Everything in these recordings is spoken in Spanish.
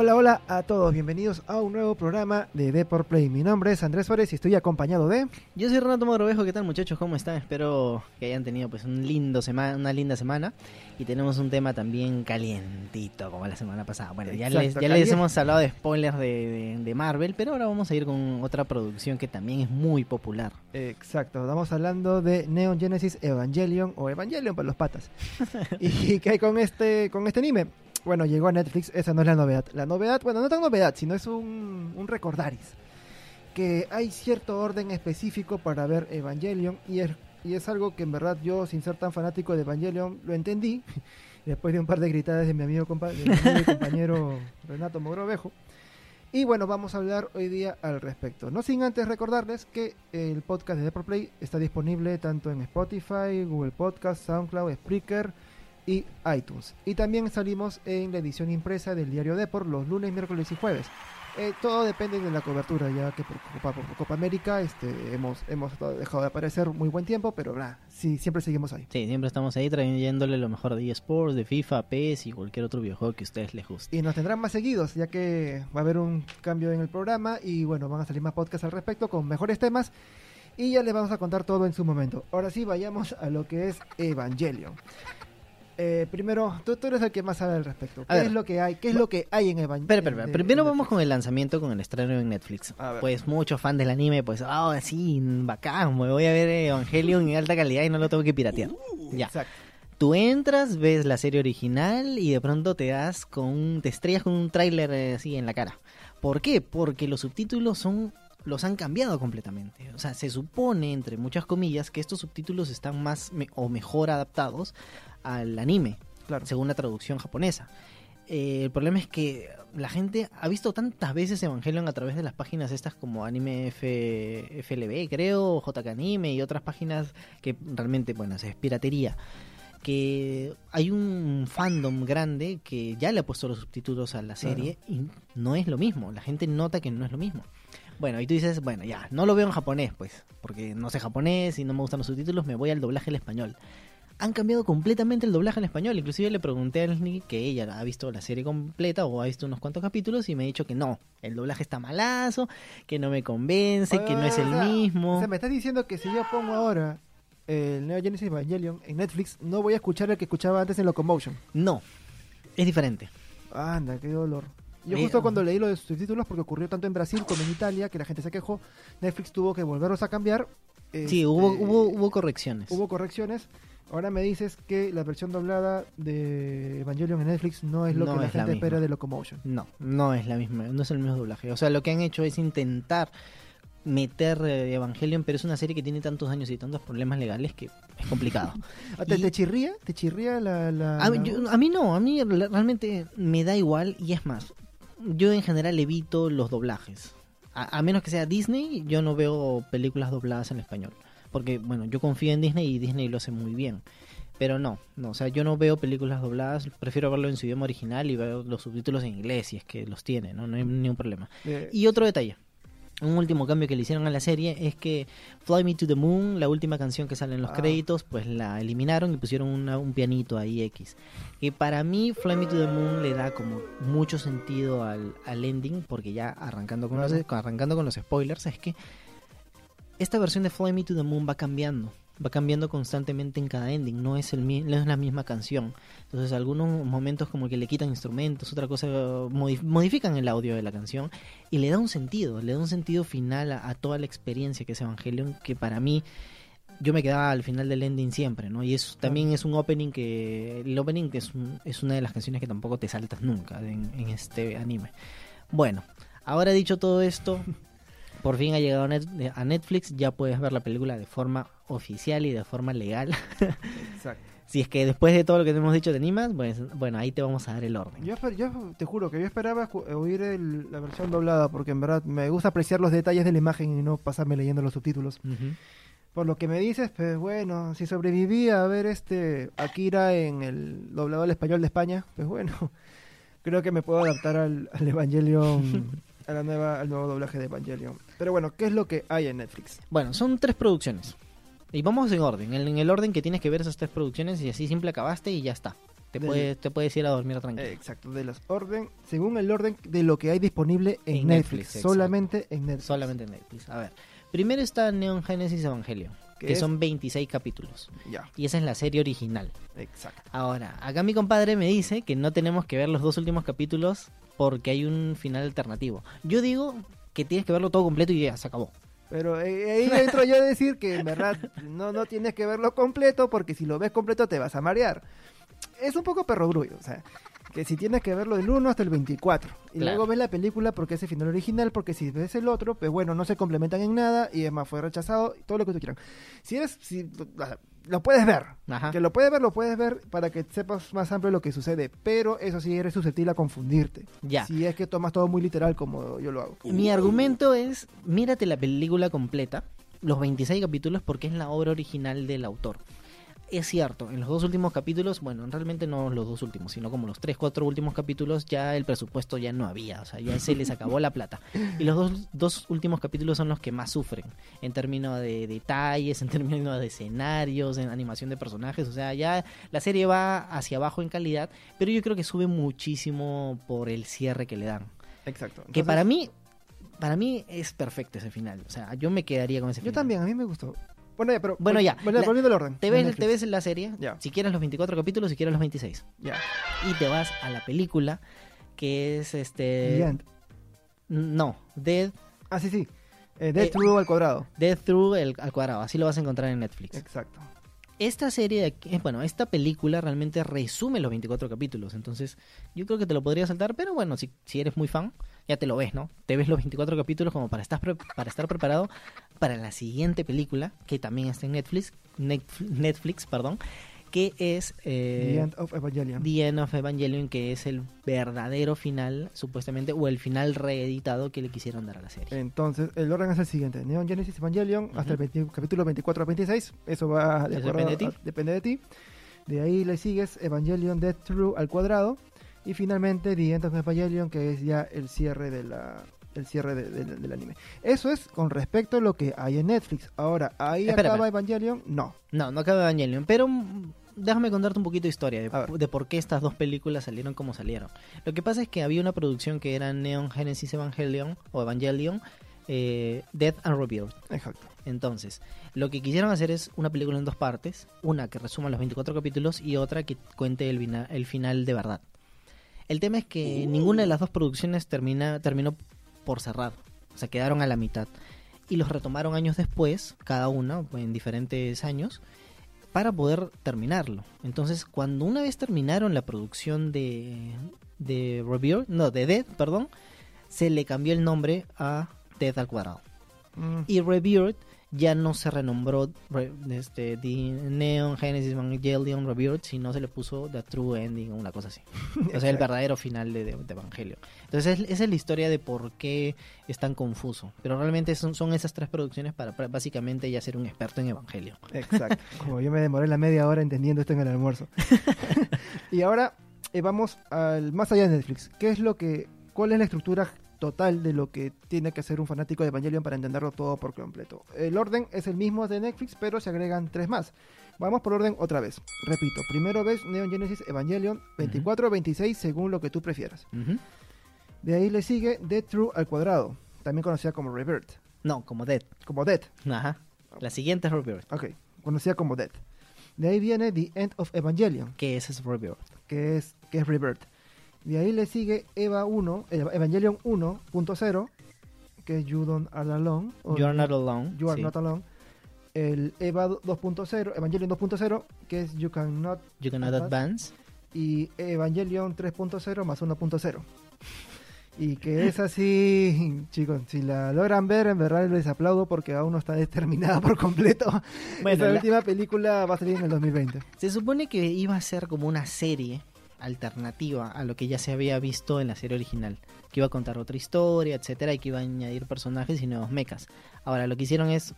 Hola, hola a todos, bienvenidos a un nuevo programa de Deport Play. Mi nombre es Andrés Suárez y estoy acompañado de... Yo soy Renato Mogrovejo, ¿qué tal muchachos? ¿Cómo están? Espero que hayan tenido pues un lindo semana, una linda semana y tenemos un tema también calientito como la semana pasada. Bueno, ya, les, ya les hemos hablado de spoilers de, de, Marvel, pero ahora vamos a ir con otra producción que también es muy popular. Exacto, estamos hablando de Neon Genesis Evangelion o Evangelion para los patas. ¿Y qué hay con este, con este anime? Bueno, llegó a Netflix, esa no es la novedad. La novedad, bueno, no tan novedad, sino es un, un recordaris. Que hay cierto orden específico para ver Evangelion y es, y es algo que en verdad yo, sin ser tan fanático de Evangelion, lo entendí. Después de un par de gritadas de mi amigo, compa de mi amigo y compañero Renato Mogrovejo. Y bueno, vamos a hablar hoy día al respecto. No sin antes recordarles que el podcast de Play está disponible tanto en Spotify, Google Podcast, SoundCloud, Spreaker y iTunes. Y también salimos en la edición impresa del diario Deport los lunes, miércoles y jueves. Eh, todo depende de la cobertura, ya que por Copa, América este, hemos, hemos dejado de aparecer muy buen tiempo, pero sí, siempre seguimos ahí. Sí, siempre estamos ahí trayéndole lo mejor de eSports, de FIFA, PES y cualquier otro videojuego que a ustedes les guste. Y nos tendrán más seguidos, ya que va a haber un cambio en el programa y bueno, van a salir más podcasts al respecto con mejores temas y ya les vamos a contar todo en su momento. Ahora sí, vayamos a lo que es Evangelion. Eh, primero, tú, eres el que más sabe al respecto. ¿Qué es lo que hay? ¿Qué es lo que hay en Evangelion? primero vamos con el lanzamiento, con el estreno en Netflix. Pues muchos fans del anime, pues, ah, oh, sí, bacán, me voy a ver Evangelion en alta calidad y no lo tengo que piratear. Uh, ya. Exacto. Tú entras, ves la serie original y de pronto te das con te estrellas con un tráiler eh, así en la cara. ¿Por qué? Porque los subtítulos son los han cambiado completamente. O sea, se supone, entre muchas comillas, que estos subtítulos están más o mejor adaptados al anime, claro. según la traducción japonesa. Eh, el problema es que la gente ha visto tantas veces Evangelion a través de las páginas estas como Anime F, FLB, creo, JK Anime y otras páginas que realmente, bueno, es piratería. Que hay un fandom grande que ya le ha puesto los subtítulos a la serie y no es lo mismo. La gente nota que no es lo mismo. Bueno, y tú dices, bueno, ya, no lo veo en japonés, pues, porque no sé japonés y no me gustan los subtítulos, me voy al doblaje en español han cambiado completamente el doblaje en español. Inclusive le pregunté a Leslie que ella ha visto la serie completa o ha visto unos cuantos capítulos y me ha dicho que no, el doblaje está malazo, que no me convence, que no es el mismo. O sea, me estás diciendo que si yo pongo ahora el Neo Genesis Evangelion en Netflix, no voy a escuchar el que escuchaba antes en Locomotion. No, es diferente. Anda, qué dolor. Yo justo cuando leí los subtítulos, porque ocurrió tanto en Brasil como en Italia, que la gente se quejó, Netflix tuvo que volverlos a cambiar. Sí, hubo, este, hubo, hubo correcciones. Hubo correcciones Ahora me dices que la versión doblada de Evangelion en Netflix no es lo que la gente espera de Locomotion. No, no es la misma, no es el mismo doblaje. O sea, lo que han hecho es intentar meter eh, Evangelion, pero es una serie que tiene tantos años y tantos problemas legales que es complicado. ¿Te, chirría? ¿Te chirría la...? a, a, mí no, a mí realmente me da igual y es más, yo en general evito los doblajes. a menos que sea Disney, yo no veo películas dobladas en español. Porque, bueno, yo confío en Disney y Disney lo hace muy bien. Pero no, no, o sea, yo no veo películas dobladas, prefiero verlo en su idioma original y ver los subtítulos en inglés, si es que los tiene, ¿no? No hay ningún problema. Eh, y otro detalle, un último cambio que le hicieron a la serie es que Fly Me to the Moon, la última canción que sale en los ah. créditos, pues la eliminaron y pusieron un pianito ahí X. Que para mí Fly Me to the Moon le da como mucho sentido al, al ending, porque ya arrancando con, los, arrancando con los spoilers, es que esta versión de Fly Me to the Moon va cambiando. Va cambiando constantemente en cada ending, no es, el, no es la misma canción. Entonces, algunos momentos, como que le quitan instrumentos, otra cosa, modifican el audio de la canción y le da un sentido, le da un sentido final a, toda la experiencia que es Evangelion, que para mí yo me quedaba al final del ending siempre, ¿no? Y eso también es un opening que. El opening es, es una de las canciones que tampoco te saltas nunca en, en, este anime. Bueno, ahora dicho todo esto, por fin ha llegado a Netflix, ya puedes ver la película de forma oficial y de forma legal. Exacto. si es que después de todo lo que te hemos dicho te animas, pues bueno, ahí te vamos a dar el orden. Yo, te juro que yo esperaba oír la versión doblada porque en verdad me gusta apreciar los detalles de la imagen y no pasarme leyendo los subtítulos. Por lo que me dices, pues bueno, si sobreviví a ver este Akira en el doblado al español de España, pues bueno, creo que me puedo adaptar al, al Evangelion a la nueva, al nuevo doblaje de Evangelion. Pero bueno, ¿qué es lo que hay en Netflix? Bueno, son tres producciones. Y vamos en orden, en el orden que tienes que ver esas tres producciones y así simple acabaste y ya está. Te, puedes, te puedes ir a dormir tranquilo. Eh, Exacto, de los orden, según el orden de lo que hay disponible en, En Netflix, Netflix, solamente en Netflix. Solamente en Netflix. A ver, primero está Neon Genesis Evangelion, ¿Qué que es? son 26 capítulos. Ya, Y esa es la serie original. exacto. Ahora, acá mi compadre me dice que no tenemos que ver los dos últimos capítulos porque hay un final alternativo. Yo digo que tienes que verlo todo completo y ya se acabó. Pero eh, ahí entro yo a decir que en verdad no, no tienes que verlo completo porque si lo ves completo te vas a marear. Es un poco perrogrullo, o sea, que si tienes que verlo del 1 hasta el 24 y Claro. luego ves la película porque es el final original, porque si ves el otro, pues bueno, no se complementan en nada y es más, fue rechazado y todo lo que tú quieras. Si eres, si, lo puedes ver, Ajá. que lo puedes ver, lo puedes ver para que sepas más amplio lo que sucede, pero eso sí eres susceptible a confundirte. Ya. Si es que tomas todo muy literal como yo lo hago. Mi argumento es, mírate la película completa, los 26 capítulos, porque es la obra original del autor. Es cierto, en los dos últimos capítulos, bueno, realmente no los dos últimos, sino como los tres, cuatro últimos capítulos, ya el presupuesto ya no había, o sea, ya se les acabó la plata. Y los dos, dos últimos capítulos son los que más sufren, en términos de detalles, en términos de escenarios, en animación de personajes, o sea, ya la serie va hacia abajo en calidad, pero yo creo que sube muchísimo por el cierre que le dan. Exacto. Que para mí, para mí es perfecto ese final. O sea, yo me quedaría con ese Yo final. también, a mí me gustó. Bueno, ya, pero. Bueno, ya, Bueno, volviendo al orden. Te ves, te ves la serie, Ya. si quieres los 24 capítulos, si quieres los 26. Ya. Y te vas a la película, que es este... The End. No, Dead, Ah, sí, sí. Eh, Dead Eh, True al cuadrado. Dead Through el, al cuadrado. Así lo vas a encontrar en Netflix. Exacto. Esta serie, de aquí- bueno, esta película realmente resume los 24 capítulos. Entonces, yo creo que te lo podría saltar, pero bueno, si, si eres muy fan, ya te lo ves, ¿no? Te ves los 24 capítulos como para estar, pre- para estar preparado para la siguiente película, que también está en Netflix, Netf- Netflix, perdón, que es eh, The End of Evangelion. The End of Evangelion, que es el verdadero final, supuestamente, o el final reeditado que le quisieron dar a la serie. Entonces, el orden es el siguiente: Neon Genesis Evangelion hasta el 20 capítulo 24 a 26. Eso va de acuerdo depende de ti. a- depende de ti. De ahí le sigues Evangelion Dead True al cuadrado. Y finalmente The End of Evangelion, que es ya el cierre de la el cierre de- de- del anime. Eso es con respecto a lo que hay en Netflix. Ahora, ahí Espérame. acaba Evangelion. No. No, no acaba Evangelion, pero déjame contarte un poquito de historia de, de por qué estas dos películas salieron como salieron. Lo que pasa es que había una producción que era Neon Genesis Evangelion o Evangelion, eh, Death and Rebirth. Exacto. Entonces, lo que quisieron hacer es una película en dos partes, una que resuma los 24 capítulos y otra que cuente el, el final de verdad. El tema es que ninguna de las dos producciones termina, terminó por cerrar, o sea, quedaron a la mitad. Y los retomaron años después, cada una, en diferentes años, para poder terminarlo. Entonces, cuando una vez terminaron la producción de, de no, de Dead, perdón, se le cambió el nombre a Dead al cuadrado. Mm, Y Rebirth ya no se renombró re- este, The Neon Genesis Evangelion Rebirth, sino se le puso The True Ending o una cosa así. o sea, el verdadero final de, de, de Evangelion. Entonces, es- esa es la historia de por qué es tan confuso. Pero realmente son, son esas tres producciones para, para básicamente ya ser un experto en Evangelion. Exacto. Como yo me demoré la media hora entendiendo esto en el almuerzo. y ahora eh, vamos al más allá de Netflix. ¿Qué es lo que, cuál es la estructura total de lo que tiene que hacer un fanático de Evangelion para entenderlo todo por completo? El orden es el mismo de Netflix, pero se agregan tres más. Vamos por orden otra vez. Repito, primero ves Neon Genesis Evangelion 24 o 26 según lo que tú prefieras. De ahí le sigue Dead True al cuadrado, también conocida como Rebirth, No, como Dead. como Dead. Ajá. La siguiente es Rebirth. Ok, conocida como Dead. De ahí viene The End of Evangelion, Que es Rebirth. que es, que es Rebirth. De ahí le sigue Eva 1, Eva- Evangelion 1.0, que es You Don't Are Alone. o You are not alone. You Are sí. Not Alone. El Eva 2.0, Evangelion 2.0, que es You Cannot. You cannot advance. Y Evangelion 3.0 más 1.0. Y que es así, chicos, si la logran ver, en verdad les aplaudo porque aún no está determinada por completo. Bueno, Esa la- última película va a salir en el 2020. Se supone que iba a ser como una serie alternativa a lo que ya se había visto en la serie original, que iba a contar otra historia, etcétera, y que iba a añadir personajes y nuevos mechas. Ahora lo que hicieron es,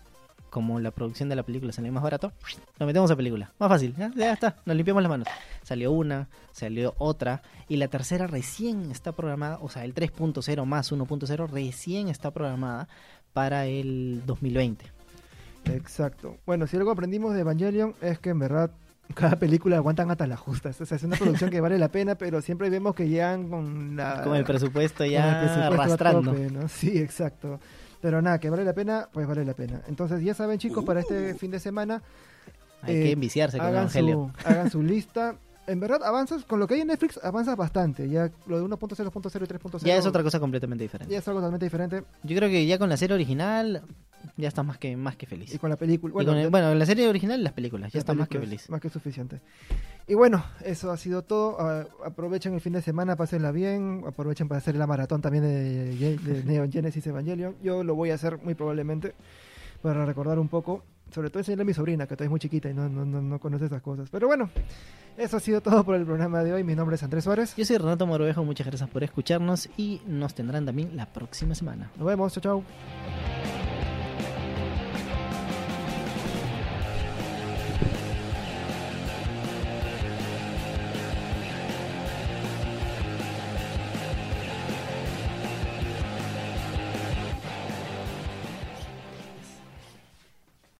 como la producción de la película salió más barato, lo metemos a película, más fácil, ya, está, nos limpiamos las manos. Salió una, salió otra, y la tercera recién está programada, o sea, el 3.0 más 1.0 recién está programada para el 2020. Exacto. Bueno, si algo aprendimos de Evangelion es que en verdad cada película aguantan hasta las justas. O sea, es una producción que vale la pena, pero siempre vemos que llegan con la... Con el presupuesto ya el presupuesto arrastrando. tope, ¿no? Sí, exacto. Pero nada, que vale la pena, pues vale la pena. Entonces, ya saben, chicos, para este fin de semana, Hay Eh, que enviciarse con hagan Evangelio. su, hagan su lista. En verdad, avanzas, con lo que hay en Netflix, avanzas bastante. Ya lo de 1.0, 2.0 y 3.0. Ya es otra cosa completamente diferente. Ya es algo totalmente diferente. Yo creo que ya con la serie original ya estás más que más que feliz. Y con la película. Bueno, con el- bueno, la serie original y las películas, ya estás más que feliz. Más que suficiente. Y bueno, eso ha sido todo. Ah, aprovechen el fin de semana, pásenla bien. Aprovechen para hacer la maratón también de, de Neon Genesis Evangelion. Yo lo voy a hacer muy probablemente para recordar un poco. Sobre todo enseñarle a mi sobrina, que todavía es muy chiquita y no, no, no, no conoce esas cosas. Pero bueno, eso ha sido todo por el programa de hoy. Mi nombre es Andrés Suárez. Yo soy Renato Morovejo, muchas gracias por escucharnos y nos tendrán también la próxima semana. Nos vemos, chao, chao.